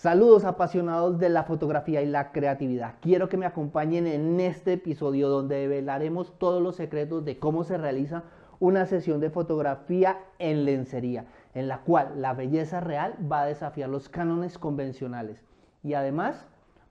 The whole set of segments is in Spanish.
Saludos apasionados de la fotografía y la creatividad. Quiero que me acompañen en este episodio donde develaremos todos los secretos de cómo se realiza una sesión de fotografía en lencería, en la cual la belleza real va a desafiar los cánones convencionales. Y además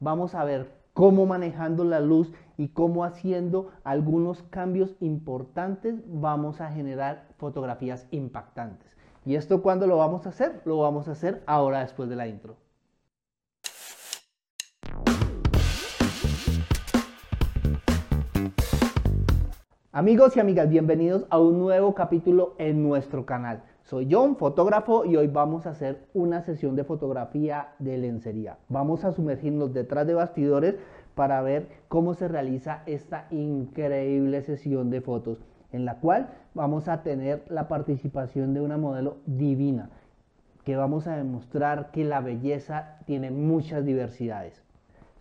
vamos a ver cómo manejando la luz y cómo haciendo algunos cambios importantes vamos a generar fotografías impactantes. ¿Y esto cuándo lo vamos a hacer? Lo vamos a hacer ahora después de la intro. Amigos y amigas, bienvenidos a un nuevo capítulo en nuestro canal. Soy John, fotógrafo, y hoy vamos a hacer una sesión de fotografía de lencería. Vamos a sumergirnos detrás de bastidores para ver cómo se realiza esta increíble sesión de fotos, en la cual vamos a tener la participación de una modelo divina, que vamos a demostrar que la belleza tiene muchas diversidades.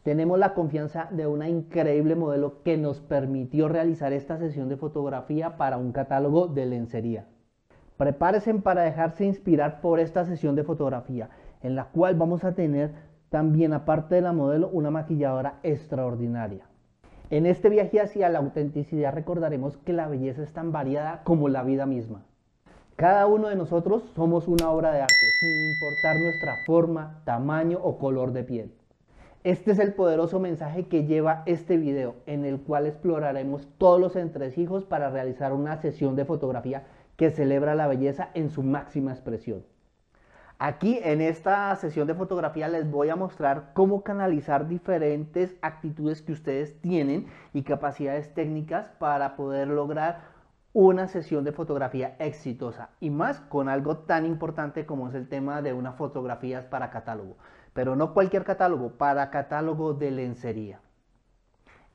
Tenemos la confianza de una increíble modelo que nos permitió realizar esta sesión de fotografía para un catálogo de lencería. Prepárense para dejarse inspirar por esta sesión de fotografía, en la cual vamos a tener también, aparte de la modelo, una maquilladora extraordinaria. En este viaje hacia la autenticidad recordaremos que la belleza es tan variada como la vida misma. Cada uno de nosotros somos una obra de arte, sin importar nuestra forma, tamaño o color de piel. Este es el poderoso mensaje que lleva este video, en el cual exploraremos todos los entresijos para realizar una sesión de fotografía que celebra la belleza en su máxima expresión. Aquí en esta sesión de fotografía les voy a mostrar cómo canalizar diferentes actitudes que ustedes tienen y capacidades técnicas para poder lograr una sesión de fotografía exitosa y más con algo tan importante como es el tema de unas fotografías para catálogo pero no cualquier catálogo, para catálogo de lencería.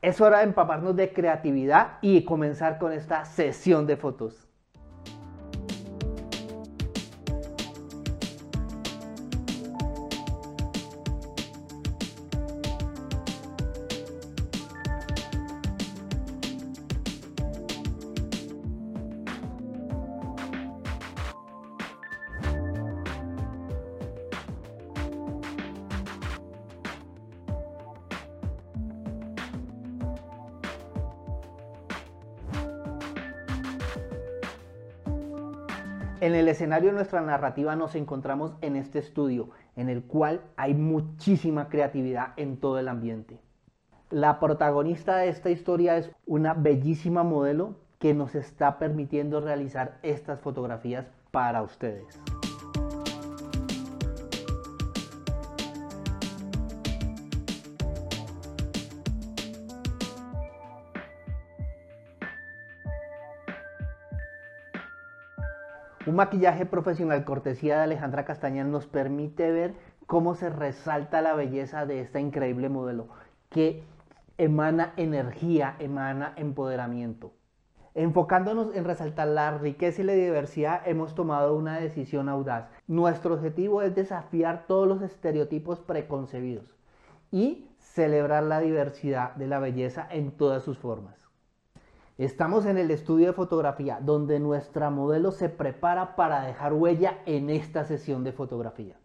Es hora de empaparnos de creatividad y comenzar con esta sesión de fotos. En el escenario de nuestra narrativa nos encontramos en este estudio, en el cual hay muchísima creatividad en todo el ambiente. La protagonista de esta historia es una bellísima modelo que nos está permitiendo realizar estas fotografías para ustedes. Maquillaje profesional cortesía de Alejandra Castañán nos permite ver cómo se resalta la belleza de esta increíble modelo que emana energía, emana empoderamiento. Enfocándonos en resaltar la riqueza y la diversidad, hemos tomado una decisión audaz. Nuestro objetivo es desafiar todos los estereotipos preconcebidos y celebrar la diversidad de la belleza en todas sus formas. Estamos en el estudio de fotografía donde nuestra modelo se prepara para dejar huella en esta sesión de fotografía.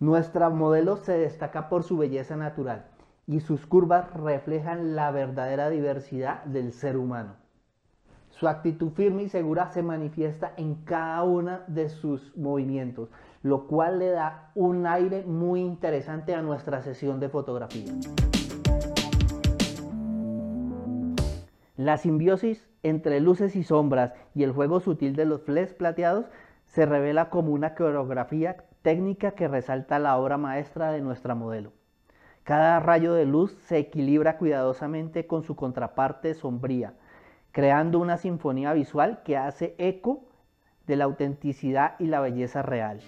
Nuestra modelo se destaca por su belleza natural y sus curvas reflejan la verdadera diversidad del ser humano. Su actitud firme y segura se manifiesta en cada uno de sus movimientos, lo cual le da un aire muy interesante a nuestra sesión de fotografía. La simbiosis entre luces y sombras y el juego sutil de los fles plateados se revela como una coreografía técnica que resalta la obra maestra de nuestra modelo. Cada rayo de luz se equilibra cuidadosamente con su contraparte sombría, creando una sinfonía visual que hace eco de la autenticidad y la belleza real.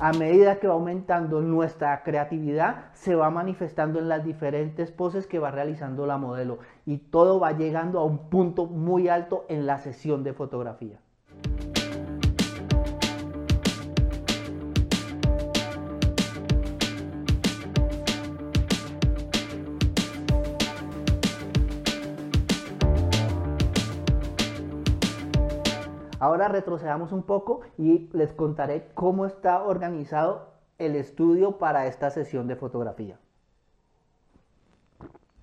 a medida que va aumentando nuestra creatividad, se va manifestando en las diferentes poses que va realizando la modelo y todo va llegando a un punto muy alto en la sesión de fotografía. Ahora retrocedamos un poco y les contaré cómo está organizado el estudio para esta sesión de fotografía.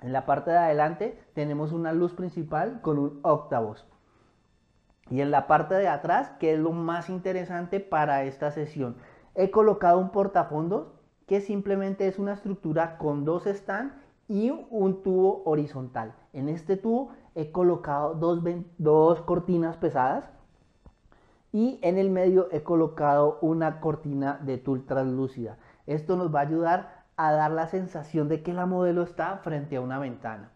En la parte de adelante tenemos una luz principal con un octavos. Y en la parte de atrás, que es lo más interesante para esta sesión, he colocado un portafondos que simplemente es una estructura con dos stands y un tubo horizontal. En este tubo he colocado dos, dos cortinas pesadas y en el medio he colocado una cortina de tul translúcida. Esto nos va a ayudar a dar la sensación de que la modelo está frente a una ventana.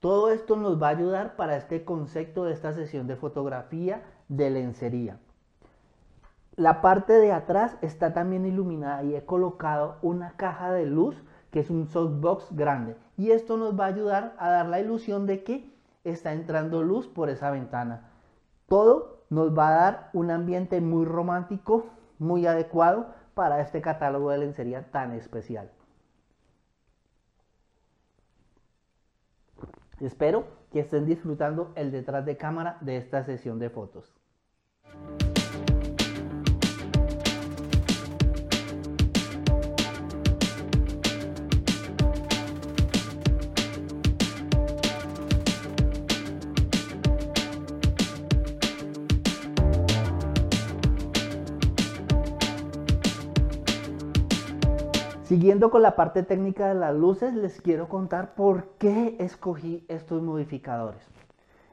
Todo esto nos va a ayudar para este concepto de esta sesión de fotografía de lencería. La parte de atrás está también iluminada y he colocado una caja de luz que es un softbox grande y esto nos va a ayudar a dar la ilusión de que está entrando luz por esa ventana. Todo nos va a dar un ambiente muy romántico, muy adecuado para este catálogo de lencería tan especial. Espero que estén disfrutando el detrás de cámara de esta sesión de fotos. Siguiendo con la parte técnica de las luces, les quiero contar por qué escogí estos modificadores.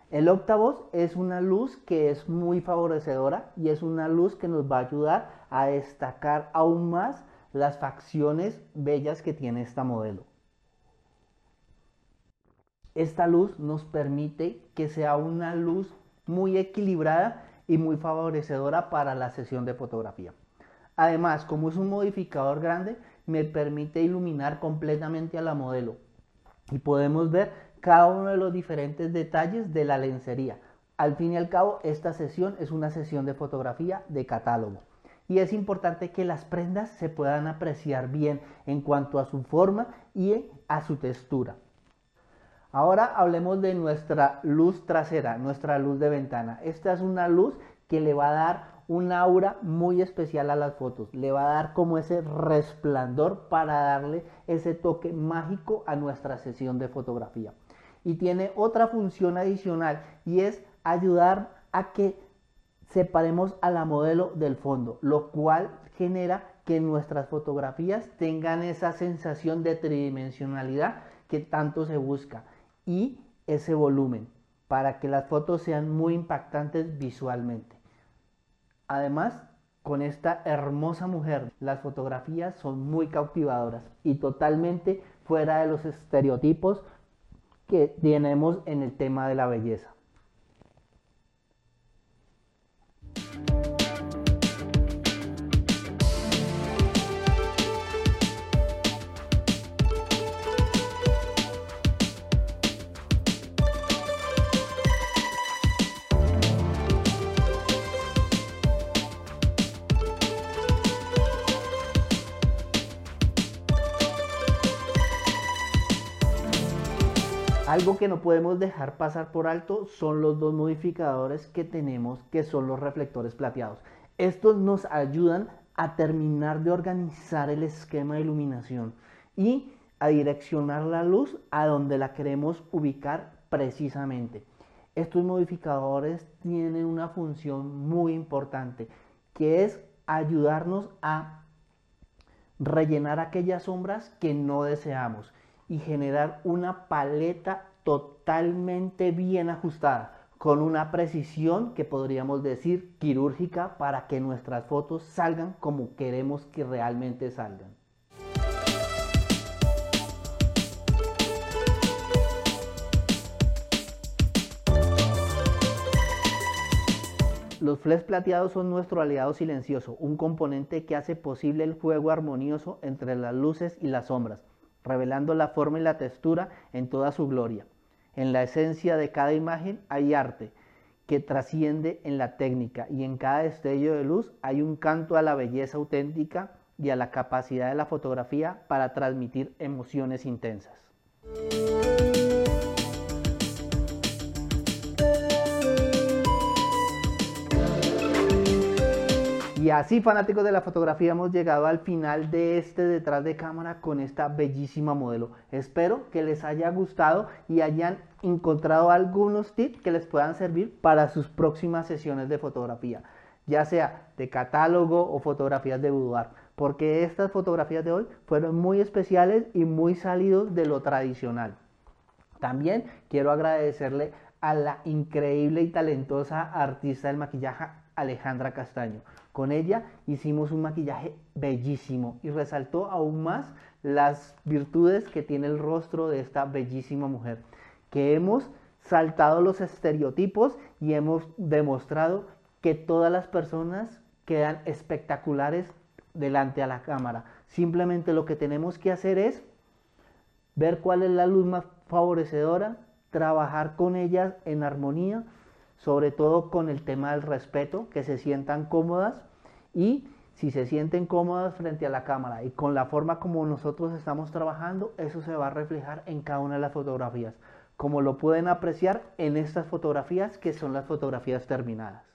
El octavos es una luz que es muy favorecedora y es una luz que nos va a ayudar a destacar aún más las facciones bellas que tiene esta modelo. Esta luz nos permite que sea una luz muy equilibrada y muy favorecedora para la sesión de fotografía. Además, como es un modificador grande, me permite iluminar completamente a la modelo y podemos ver cada uno de los diferentes detalles de la lencería. Al fin y al cabo, esta sesión es una sesión de fotografía de catálogo y es importante que las prendas se puedan apreciar bien en cuanto a su forma y a su textura. Ahora hablemos de nuestra luz trasera, nuestra luz de ventana. Esta es una luz que le va a dar un aura muy especial a las fotos. Le va a dar como ese resplandor para darle ese toque mágico a nuestra sesión de fotografía. Y tiene otra función adicional y es ayudar a que separemos a la modelo del fondo, lo cual genera que nuestras fotografías tengan esa sensación de tridimensionalidad que tanto se busca y ese volumen para que las fotos sean muy impactantes visualmente. Además, con esta hermosa mujer, las fotografías son muy cautivadoras y totalmente fuera de los estereotipos que tenemos en el tema de la belleza. Algo que no podemos dejar pasar por alto son los dos modificadores que tenemos que son los reflectores plateados. Estos nos ayudan a terminar de organizar el esquema de iluminación y a direccionar la luz a donde la queremos ubicar precisamente. Estos modificadores tienen una función muy importante que es ayudarnos a rellenar aquellas sombras que no deseamos y generar una paleta totalmente bien ajustada, con una precisión que podríamos decir quirúrgica para que nuestras fotos salgan como queremos que realmente salgan. Los flash plateados son nuestro aliado silencioso, un componente que hace posible el juego armonioso entre las luces y las sombras, revelando la forma y la textura en toda su gloria. En la esencia de cada imagen hay arte que trasciende en la técnica y en cada destello de luz hay un canto a la belleza auténtica y a la capacidad de la fotografía para transmitir emociones intensas. Y así fanáticos de la fotografía hemos llegado al final de este detrás de cámara con esta bellísima modelo. Espero que les haya gustado y hayan encontrado algunos tips que les puedan servir para sus próximas sesiones de fotografía, ya sea de catálogo o fotografías de boudoir, porque estas fotografías de hoy fueron muy especiales y muy salidos de lo tradicional. También quiero agradecerle a la increíble y talentosa artista del maquillaje Alejandra Castaño. Con ella hicimos un maquillaje bellísimo y resaltó aún más las virtudes que tiene el rostro de esta bellísima mujer, que hemos saltado los estereotipos y hemos demostrado que todas las personas quedan espectaculares delante a la cámara. Simplemente lo que tenemos que hacer es ver cuál es la luz más favorecedora, trabajar con ellas en armonía sobre todo con el tema del respeto, que se sientan cómodas y si se sienten cómodas frente a la cámara y con la forma como nosotros estamos trabajando, eso se va a reflejar en cada una de las fotografías, como lo pueden apreciar en estas fotografías que son las fotografías terminadas.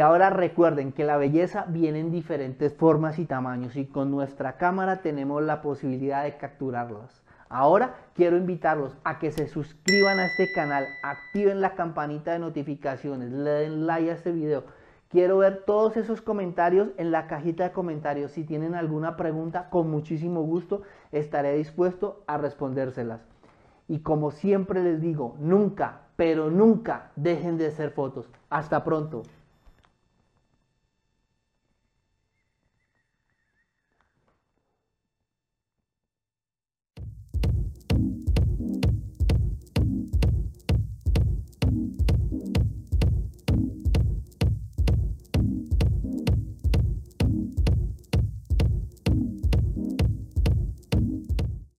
Y ahora recuerden que la belleza viene en diferentes formas y tamaños y con nuestra cámara tenemos la posibilidad de capturarlas. Ahora quiero invitarlos a que se suscriban a este canal, activen la campanita de notificaciones, le den like a este video. Quiero ver todos esos comentarios en la cajita de comentarios. Si tienen alguna pregunta, con muchísimo gusto estaré dispuesto a respondérselas. Y como siempre les digo, nunca, pero nunca dejen de hacer fotos. Hasta pronto.